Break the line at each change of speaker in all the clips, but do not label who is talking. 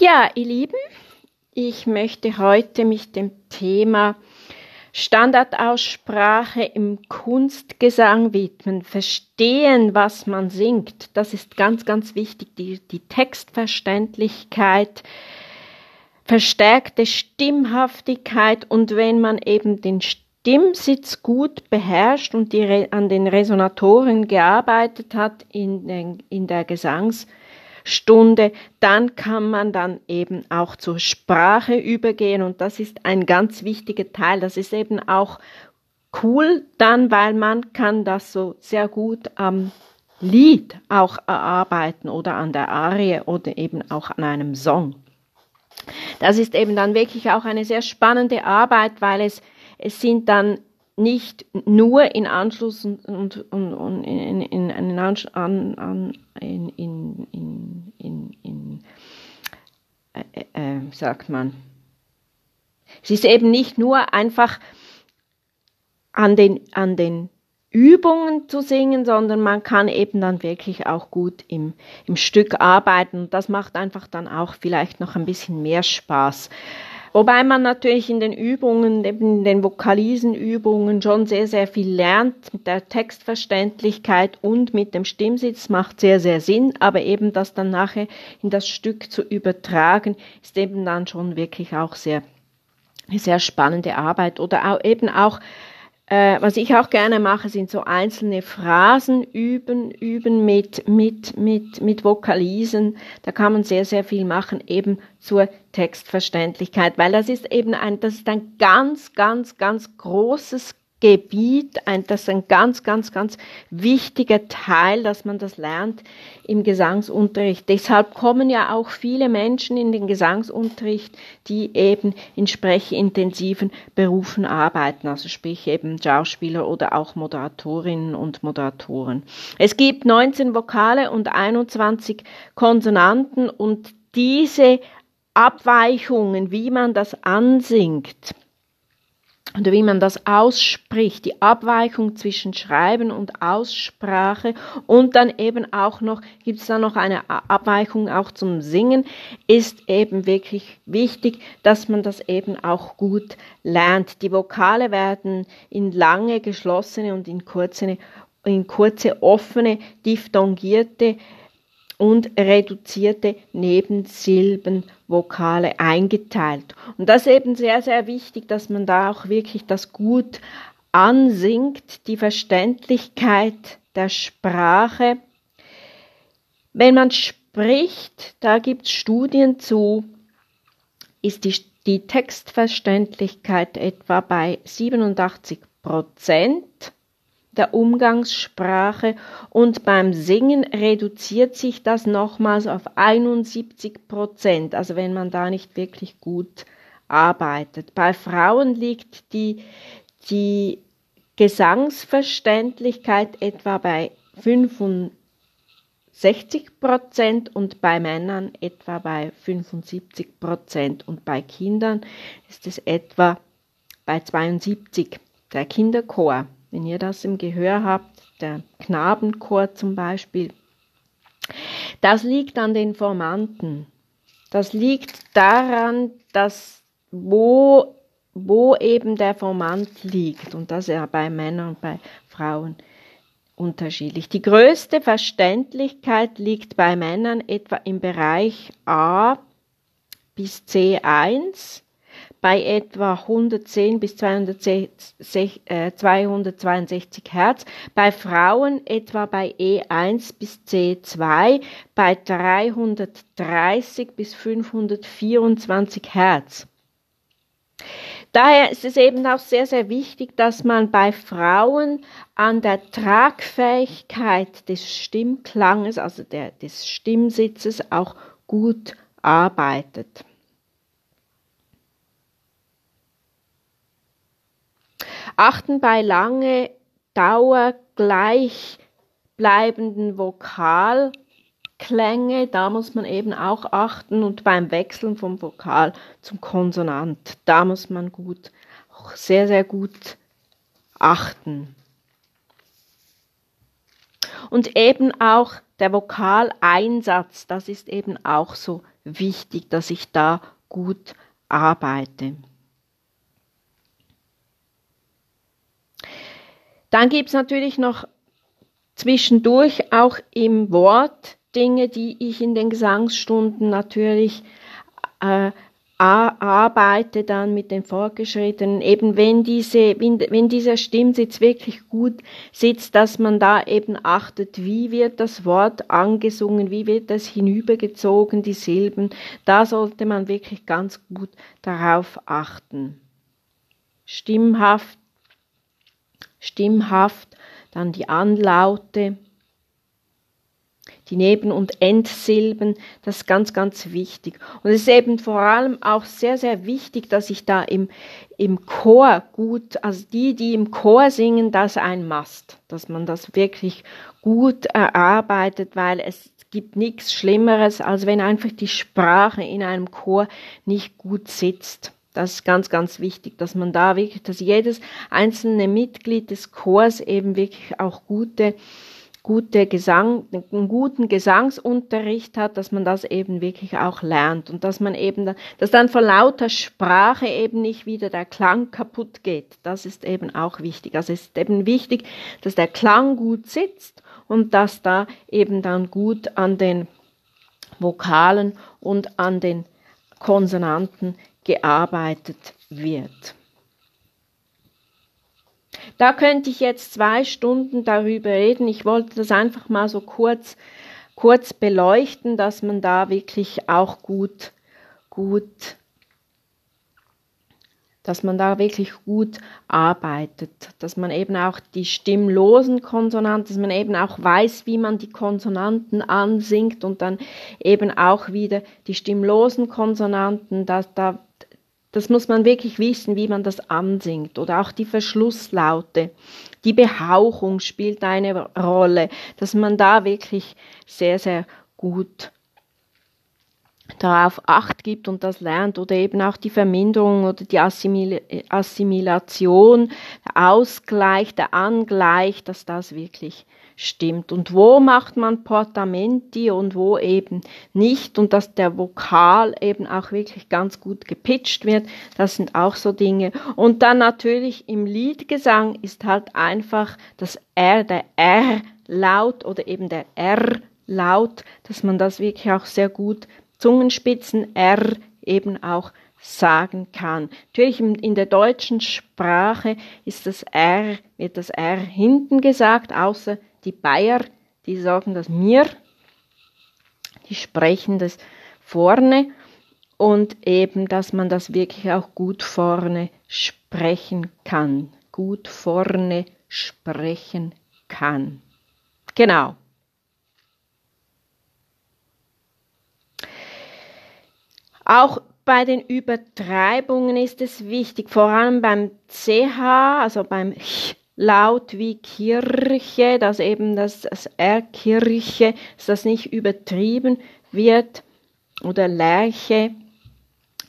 Ja, ihr Lieben, ich möchte heute mich dem Thema Standardaussprache im Kunstgesang widmen. Verstehen, was man singt. Das ist ganz, ganz wichtig. Die, die Textverständlichkeit, verstärkte Stimmhaftigkeit und wenn man eben den Stimmsitz gut beherrscht und die, an den Resonatoren gearbeitet hat in, den, in der Gesangs- Stunde, dann kann man dann eben auch zur Sprache übergehen und das ist ein ganz wichtiger Teil. Das ist eben auch cool dann, weil man kann das so sehr gut am Lied auch erarbeiten oder an der Arie oder eben auch an einem Song. Das ist eben dann wirklich auch eine sehr spannende Arbeit, weil es, es sind dann nicht nur in Anschluss und, und, und, und in, in, in, an, an, in, in, in, in, in äh, äh, sagt man. Es ist eben nicht nur einfach an den, an den Übungen zu singen, sondern man kann eben dann wirklich auch gut im, im Stück arbeiten und das macht einfach dann auch vielleicht noch ein bisschen mehr Spaß. Wobei man natürlich in den Übungen, eben in den Vokalisenübungen schon sehr, sehr viel lernt. Mit der Textverständlichkeit und mit dem Stimmsitz macht sehr, sehr Sinn, aber eben das dann nachher in das Stück zu übertragen, ist eben dann schon wirklich auch sehr, sehr spannende Arbeit. Oder auch eben auch äh, was ich auch gerne mache, sind so einzelne Phrasen üben, üben mit, mit, mit, mit Vokalisen. Da kann man sehr, sehr viel machen, eben zur Textverständlichkeit, weil das ist eben ein, das ist ein ganz, ganz, ganz großes Gebiet, ein, das ist ein ganz, ganz, ganz wichtiger Teil, dass man das lernt im Gesangsunterricht. Deshalb kommen ja auch viele Menschen in den Gesangsunterricht, die eben in sprechintensiven Berufen arbeiten, also sprich eben Schauspieler oder auch Moderatorinnen und Moderatoren. Es gibt 19 Vokale und 21 Konsonanten und diese Abweichungen, wie man das ansingt, oder wie man das ausspricht, die Abweichung zwischen Schreiben und Aussprache und dann eben auch noch, gibt es da noch eine Abweichung auch zum Singen, ist eben wirklich wichtig, dass man das eben auch gut lernt. Die Vokale werden in lange geschlossene und in kurze, in kurze offene, diphthongierte und reduzierte Nebensilbenvokale eingeteilt. Und das ist eben sehr, sehr wichtig, dass man da auch wirklich das gut ansingt, die Verständlichkeit der Sprache. Wenn man spricht, da gibt es Studien zu, ist die, die Textverständlichkeit etwa bei 87 Prozent der Umgangssprache und beim Singen reduziert sich das nochmals auf 71 Prozent, also wenn man da nicht wirklich gut arbeitet. Bei Frauen liegt die, die Gesangsverständlichkeit etwa bei 65 Prozent und bei Männern etwa bei 75 Prozent und bei Kindern ist es etwa bei 72 der Kinderchor. Wenn ihr das im Gehör habt, der Knabenchor zum Beispiel, das liegt an den Formanten. Das liegt daran, dass wo, wo eben der Formant liegt und das ist ja bei Männern und bei Frauen unterschiedlich. Die größte Verständlichkeit liegt bei Männern etwa im Bereich A bis C1 bei etwa 110 bis 262 äh, Hertz, bei Frauen etwa bei E1 bis C2 bei 330 bis 524 Hertz. Daher ist es eben auch sehr, sehr wichtig, dass man bei Frauen an der Tragfähigkeit des Stimmklanges, also der, des Stimmsitzes, auch gut arbeitet. Achten bei lange Dauer gleichbleibenden Vokalklänge, da muss man eben auch achten und beim Wechseln vom Vokal zum Konsonant, da muss man gut, auch sehr, sehr gut achten. Und eben auch der Vokaleinsatz, das ist eben auch so wichtig, dass ich da gut arbeite. Dann gibt es natürlich noch zwischendurch auch im Wort Dinge, die ich in den Gesangsstunden natürlich äh, arbeite dann mit den Fortgeschrittenen, eben wenn diese, wenn dieser Stimmsitz wirklich gut sitzt, dass man da eben achtet, wie wird das Wort angesungen, wie wird das hinübergezogen, die Silben, da sollte man wirklich ganz gut darauf achten. Stimmhaft, stimmhaft, dann die Anlaute, die Neben- und Endsilben, das ist ganz, ganz wichtig. Und es ist eben vor allem auch sehr, sehr wichtig, dass ich da im, im Chor gut, also die, die im Chor singen, das ein Mast, dass man das wirklich gut erarbeitet, weil es gibt nichts Schlimmeres, als wenn einfach die Sprache in einem Chor nicht gut sitzt. Das ist ganz, ganz wichtig, dass man da wirklich, dass jedes einzelne Mitglied des Chors eben wirklich auch gute gute Gesang, einen guten Gesangsunterricht hat, dass man das eben wirklich auch lernt und dass man eben, dass dann vor lauter Sprache eben nicht wieder der Klang kaputt geht. Das ist eben auch wichtig. Also es ist eben wichtig, dass der Klang gut sitzt und dass da eben dann gut an den Vokalen und an den Konsonanten gearbeitet wird. Da könnte ich jetzt zwei Stunden darüber reden. Ich wollte das einfach mal so kurz, kurz beleuchten, dass man da wirklich auch gut, gut, dass man da wirklich gut arbeitet, dass man eben auch die stimmlosen Konsonanten, dass man eben auch weiß, wie man die Konsonanten ansingt und dann eben auch wieder die stimmlosen Konsonanten, dass da das muss man wirklich wissen, wie man das ansingt. Oder auch die Verschlusslaute. Die Behauchung spielt eine Rolle, dass man da wirklich sehr, sehr gut darauf Acht gibt und das lernt oder eben auch die Verminderung oder die Assimil Assimilation, der Ausgleich, der Angleich, dass das wirklich stimmt und wo macht man Portamenti und wo eben nicht und dass der Vokal eben auch wirklich ganz gut gepitcht wird, das sind auch so Dinge. Und dann natürlich im Liedgesang ist halt einfach das R, der R-Laut oder eben der R-Laut, dass man das wirklich auch sehr gut Zungenspitzen R eben auch sagen kann. Natürlich in der deutschen Sprache ist das R, wird das R hinten gesagt, außer die Bayer, die sagen das mir, die sprechen das vorne und eben, dass man das wirklich auch gut vorne sprechen kann. Gut vorne sprechen kann. Genau. Auch bei den Übertreibungen ist es wichtig, vor allem beim CH, also beim Ch laut wie Kirche, dass eben das, das R Kirche, dass das nicht übertrieben wird oder Lerche,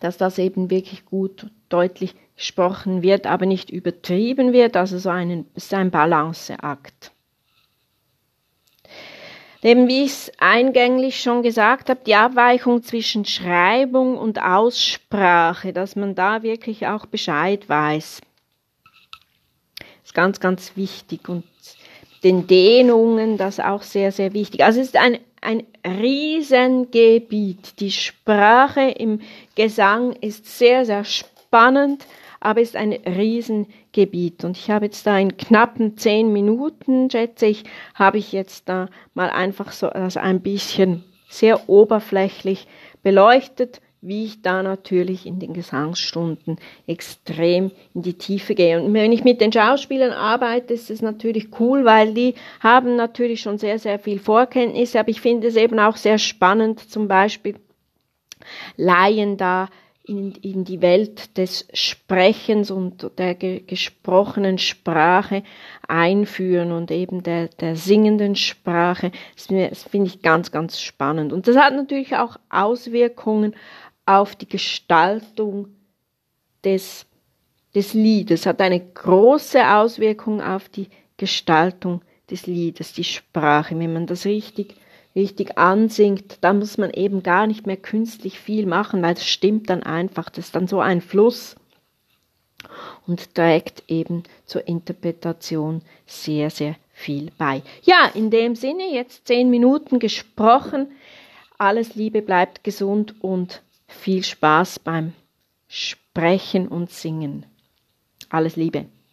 dass das eben wirklich gut deutlich gesprochen wird, aber nicht übertrieben wird, also so ein, ist ein Balanceakt. Eben wie ich es eingänglich schon gesagt habe, die Abweichung zwischen Schreibung und Aussprache, dass man da wirklich auch Bescheid weiß ist ganz, ganz wichtig. Und den Dehnungen, das auch sehr, sehr wichtig. Also es ist ein, ein Riesengebiet. Die Sprache im Gesang ist sehr, sehr spannend, aber ist ein Riesengebiet. Und ich habe jetzt da in knappen zehn Minuten, schätze ich, habe ich jetzt da mal einfach so das ein bisschen sehr oberflächlich beleuchtet wie ich da natürlich in den Gesangsstunden extrem in die Tiefe gehe. Und wenn ich mit den Schauspielern arbeite, ist es natürlich cool, weil die haben natürlich schon sehr, sehr viel Vorkenntnisse, aber ich finde es eben auch sehr spannend, zum Beispiel Laien da in, in die Welt des Sprechens und der ge gesprochenen Sprache einführen und eben der, der singenden Sprache. Das, das finde ich ganz, ganz spannend. Und das hat natürlich auch Auswirkungen auf die Gestaltung des, des Liedes, hat eine große Auswirkung auf die Gestaltung des Liedes, die Sprache, wenn man das richtig richtig ansingt, da muss man eben gar nicht mehr künstlich viel machen, weil es stimmt dann einfach. Das ist dann so ein Fluss und trägt eben zur Interpretation sehr, sehr viel bei. Ja, in dem Sinne, jetzt zehn Minuten gesprochen. Alles Liebe, bleibt gesund und viel Spaß beim Sprechen und Singen. Alles Liebe.